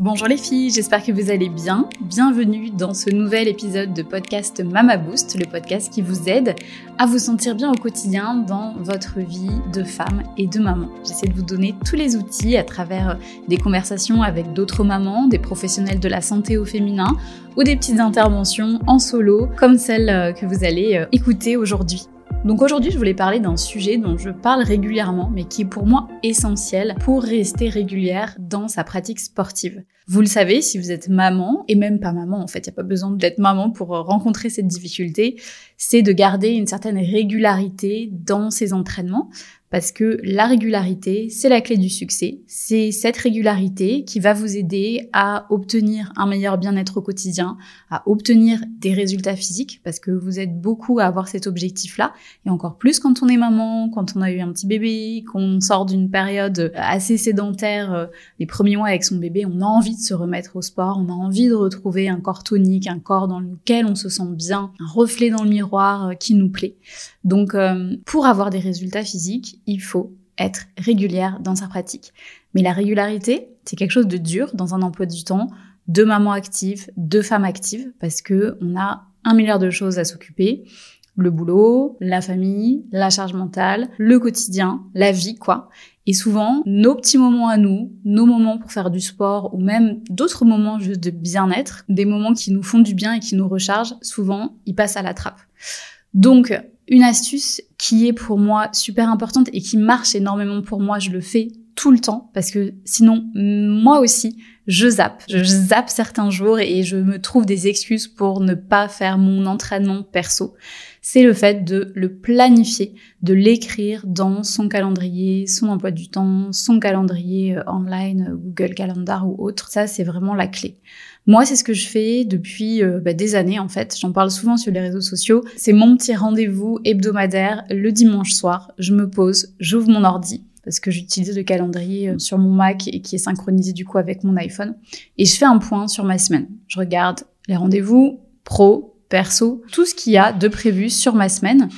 Bonjour les filles, j'espère que vous allez bien. Bienvenue dans ce nouvel épisode de podcast Mama Boost, le podcast qui vous aide à vous sentir bien au quotidien dans votre vie de femme et de maman. J'essaie de vous donner tous les outils à travers des conversations avec d'autres mamans, des professionnels de la santé au féminin ou des petites interventions en solo comme celle que vous allez euh, écouter aujourd'hui. Donc aujourd'hui, je voulais parler d'un sujet dont je parle régulièrement, mais qui est pour moi essentiel pour rester régulière dans sa pratique sportive. Vous le savez, si vous êtes maman, et même pas maman en fait, il n'y a pas besoin d'être maman pour rencontrer cette difficulté, c'est de garder une certaine régularité dans ses entraînements, parce que la régularité, c'est la clé du succès. C'est cette régularité qui va vous aider à obtenir un meilleur bien-être au quotidien, à obtenir des résultats physiques, parce que vous êtes beaucoup à avoir cet objectif-là, et encore plus quand on est maman, quand on a eu un petit bébé, qu'on sort d'une période assez sédentaire, euh, les premiers mois avec son bébé, on a envie de se remettre au sport, on a envie de retrouver un corps tonique, un corps dans lequel on se sent bien, un reflet dans le miroir euh, qui nous plaît. Donc, euh, pour avoir des résultats physiques, il faut être régulière dans sa pratique. Mais la régularité, c'est quelque chose de dur dans un emploi du temps de maman active, de femme active, parce que on a un milliard de choses à s'occuper. Le boulot, la famille, la charge mentale, le quotidien, la vie, quoi. Et souvent, nos petits moments à nous, nos moments pour faire du sport ou même d'autres moments juste de bien-être, des moments qui nous font du bien et qui nous rechargent, souvent, ils passent à la trappe. Donc, une astuce qui est pour moi super importante et qui marche énormément pour moi, je le fais tout le temps parce que sinon, moi aussi, je zappe. Je zappe certains jours et je me trouve des excuses pour ne pas faire mon entraînement perso. C'est le fait de le planifier, de l'écrire dans son calendrier, son emploi du temps, son calendrier euh, online, Google Calendar ou autre. Ça, c'est vraiment la clé. Moi, c'est ce que je fais depuis euh, bah, des années en fait. J'en parle souvent sur les réseaux sociaux. C'est mon petit rendez-vous hebdomadaire le dimanche soir. Je me pose, j'ouvre mon ordi parce que j'utilise le calendrier euh, sur mon Mac et qui est synchronisé du coup avec mon iPhone. Et je fais un point sur ma semaine. Je regarde les rendez-vous pro, perso, tout ce qu'il y a de prévu sur ma semaine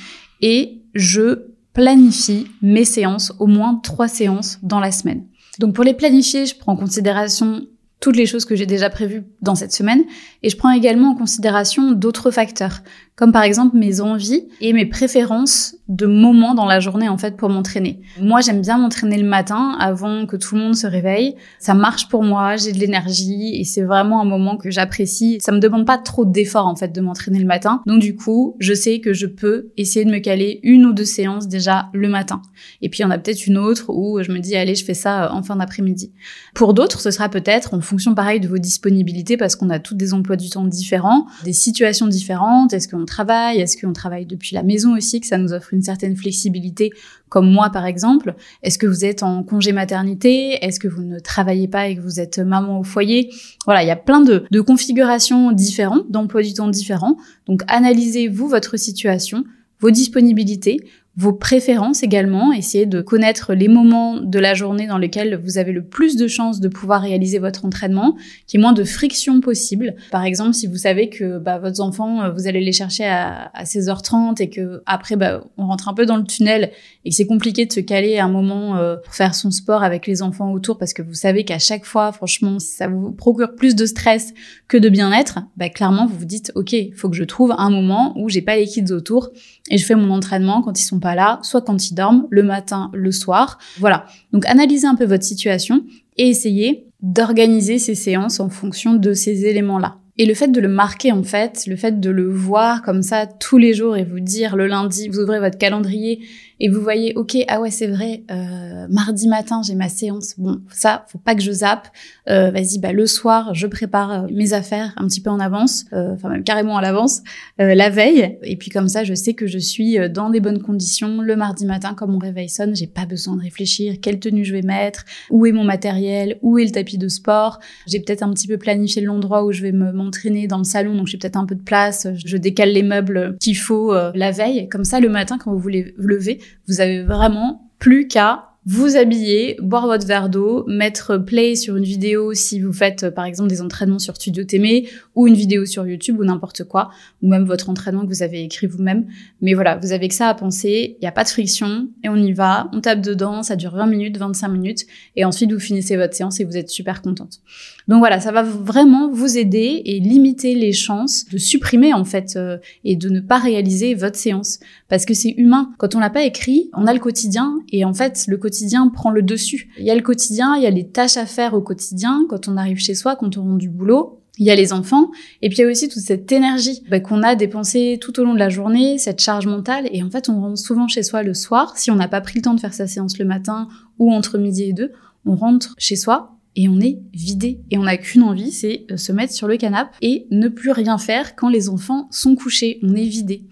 et je planifie mes séances, au moins trois séances dans la semaine. Donc pour les planifier, je prends en considération toutes les choses que j'ai déjà prévues dans cette semaine. Et je prends également en considération d'autres facteurs comme par exemple mes envies et mes préférences de moments dans la journée en fait pour m'entraîner. Moi, j'aime bien m'entraîner le matin avant que tout le monde se réveille. Ça marche pour moi, j'ai de l'énergie et c'est vraiment un moment que j'apprécie. Ça me demande pas trop d'efforts en fait de m'entraîner le matin. Donc du coup, je sais que je peux essayer de me caler une ou deux séances déjà le matin. Et puis il y en a peut-être une autre où je me dis allez, je fais ça en fin d'après-midi. Pour d'autres, ce sera peut-être en fonction pareil de vos disponibilités parce qu'on a toutes des emplois du temps différents, des situations différentes. Est-ce qu'on travaille Est-ce qu'on travaille depuis la maison aussi, que ça nous offre une certaine flexibilité, comme moi par exemple? Est-ce que vous êtes en congé maternité? Est-ce que vous ne travaillez pas et que vous êtes maman au foyer? Voilà, il y a plein de, de configurations différentes, d'emplois du temps différents. Donc analysez-vous votre situation, vos disponibilités, vos préférences également, essayez de connaître les moments de la journée dans lesquels vous avez le plus de chances de pouvoir réaliser votre entraînement, qui est moins de friction possible. Par exemple, si vous savez que bah, votre enfant, euh, vous allez les chercher à, 16h30 et que après bah, on rentre un peu dans le tunnel et que c'est compliqué de se caler à un moment euh, pour faire son sport avec les enfants autour parce que vous savez qu'à chaque fois, franchement, ça vous procure plus de stress que de bien-être, bah, clairement vous vous dites ok, il faut que je trouve un moment où j'ai pas les kids autour et je fais mon entraînement quand ils sont là, soit quand ils dorment, le matin, le soir. Voilà. Donc analysez un peu votre situation et essayez d'organiser ces séances en fonction de ces éléments-là. Et le fait de le marquer en fait, le fait de le voir comme ça tous les jours et vous dire le lundi, vous ouvrez votre calendrier et vous voyez, ok, ah ouais c'est vrai, euh, mardi matin j'ai ma séance, bon ça faut pas que je zappe, euh, vas-y bah le soir je prépare euh, mes affaires un petit peu en avance, euh, enfin même carrément à l'avance, euh, la veille. Et puis comme ça je sais que je suis dans des bonnes conditions le mardi matin quand mon réveil sonne, j'ai pas besoin de réfléchir quelle tenue je vais mettre, où est mon matériel, où est le tapis de sport, j'ai peut-être un petit peu planifié l'endroit où je vais me m'entraîner dans le salon donc j'ai peut-être un peu de place, je décale les meubles qu'il faut la veille, comme ça le matin quand vous voulez lever vous avez vraiment plus qu'à vous habiller, boire votre verre d'eau, mettre play sur une vidéo si vous faites par exemple des entraînements sur Studio Témé ou une vidéo sur YouTube ou n'importe quoi, ou même votre entraînement que vous avez écrit vous-même. Mais voilà, vous avez que ça à penser, il n'y a pas de friction et on y va, on tape dedans, ça dure 20 minutes, 25 minutes et ensuite vous finissez votre séance et vous êtes super contente. Donc voilà, ça va vraiment vous aider et limiter les chances de supprimer en fait euh, et de ne pas réaliser votre séance parce que c'est humain. Quand on l'a pas écrit, on a le quotidien et en fait le quotidien prend le dessus. Il y a le quotidien, il y a les tâches à faire au quotidien quand on arrive chez soi, quand on rentre du boulot. Il y a les enfants, et puis il y a aussi toute cette énergie bah, qu'on a dépensée tout au long de la journée, cette charge mentale, et en fait on rentre souvent chez soi le soir, si on n'a pas pris le temps de faire sa séance le matin ou entre midi et deux, on rentre chez soi et on est vidé et on n'a qu'une envie, c'est se mettre sur le canapé et ne plus rien faire quand les enfants sont couchés. On est vidé.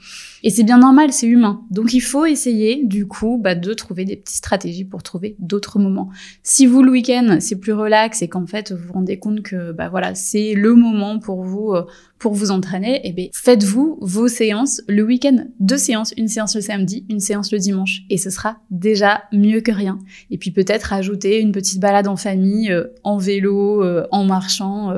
Et c'est bien normal, c'est humain. Donc il faut essayer, du coup, bah, de trouver des petites stratégies pour trouver d'autres moments. Si vous, le week-end, c'est plus relax et qu'en fait, vous vous rendez compte que, bah voilà, c'est le moment pour vous, euh, pour vous entraîner, eh bien, faites-vous vos séances le week-end. Deux séances, une séance le samedi, une séance le dimanche. Et ce sera déjà mieux que rien. Et puis peut-être ajouter une petite balade en famille, euh, en vélo, euh, en marchant.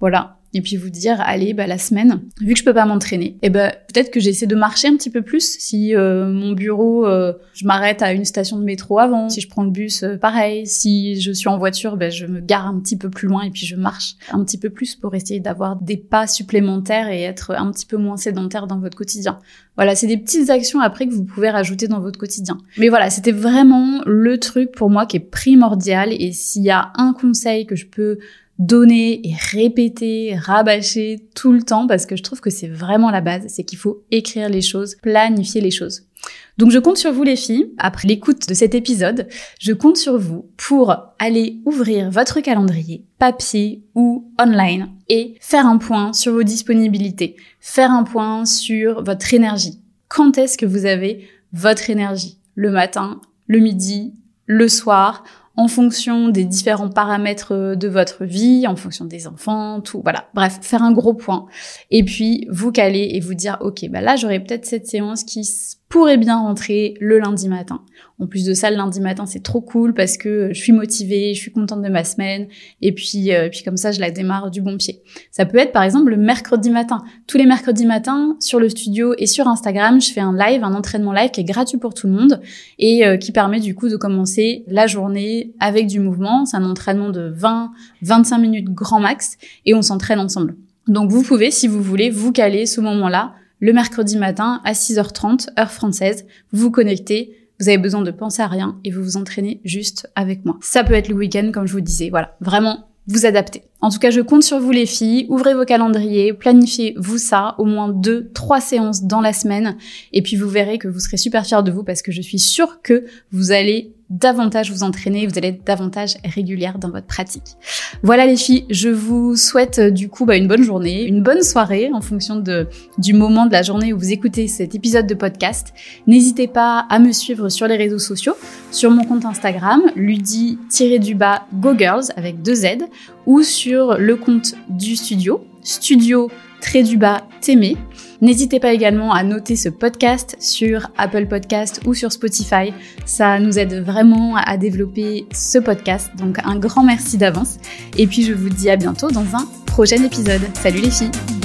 voilà, et puis vous dire allez bah la semaine vu que je peux pas m'entraîner eh ben peut-être que j'essaie de marcher un petit peu plus. Si euh, mon bureau euh, je m'arrête à une station de métro avant si je prends le bus euh, pareil. Si je suis en voiture ben je me gare un petit peu plus loin et puis je marche un petit peu plus pour essayer d'avoir des pas supplémentaires et être un petit peu moins sédentaire dans votre quotidien. Voilà c'est des petites actions après que vous pouvez rajouter dans votre quotidien. Mais voilà c'était vraiment le truc pour moi qui est primordial. Et s'il y a un conseil que je peux donner et répéter, rabâcher tout le temps parce que je trouve que c'est vraiment la base, c'est qu'il faut écrire les choses, planifier les choses. Donc je compte sur vous les filles, après l'écoute de cet épisode, je compte sur vous pour aller ouvrir votre calendrier, papier ou online, et faire un point sur vos disponibilités, faire un point sur votre énergie. Quand est-ce que vous avez votre énergie? Le matin, le midi, le soir? En fonction des différents paramètres euh, de votre vie, en fonction des enfants, tout, voilà. Bref, faire un gros point. Et puis, vous caler et vous dire, OK, bah là, j'aurais peut-être cette séance qui pourrait bien rentrer le lundi matin. En plus de ça, le lundi matin, c'est trop cool parce que je suis motivée, je suis contente de ma semaine, et puis, euh, puis comme ça, je la démarre du bon pied. Ça peut être par exemple le mercredi matin. Tous les mercredis matins, sur le studio et sur Instagram, je fais un live, un entraînement live qui est gratuit pour tout le monde et euh, qui permet du coup de commencer la journée avec du mouvement. C'est un entraînement de 20-25 minutes grand max et on s'entraîne ensemble. Donc vous pouvez, si vous voulez, vous caler ce moment-là le mercredi matin à 6h30, heure française, vous vous connectez, vous avez besoin de penser à rien et vous vous entraînez juste avec moi. Ça peut être le week-end, comme je vous disais. Voilà, vraiment vous adapter. En tout cas, je compte sur vous les filles. Ouvrez vos calendriers, planifiez-vous ça, au moins deux, trois séances dans la semaine. Et puis vous verrez que vous serez super fiers de vous parce que je suis sûre que vous allez davantage vous entraîner, vous allez être davantage régulière dans votre pratique. Voilà les filles, je vous souhaite euh, du coup bah, une bonne journée, une bonne soirée en fonction du moment de la journée où vous écoutez cet épisode de podcast. N'hésitez pas à me suivre sur les réseaux sociaux, sur mon compte Instagram, ludi-du-bas Go avec deux Z, ou sur le compte du studio, studio trait du bas t'aimer. N'hésitez pas également à noter ce podcast sur Apple Podcast ou sur Spotify. Ça nous aide vraiment à développer ce podcast. Donc un grand merci d'avance. Et puis je vous dis à bientôt dans un prochain épisode. Salut les filles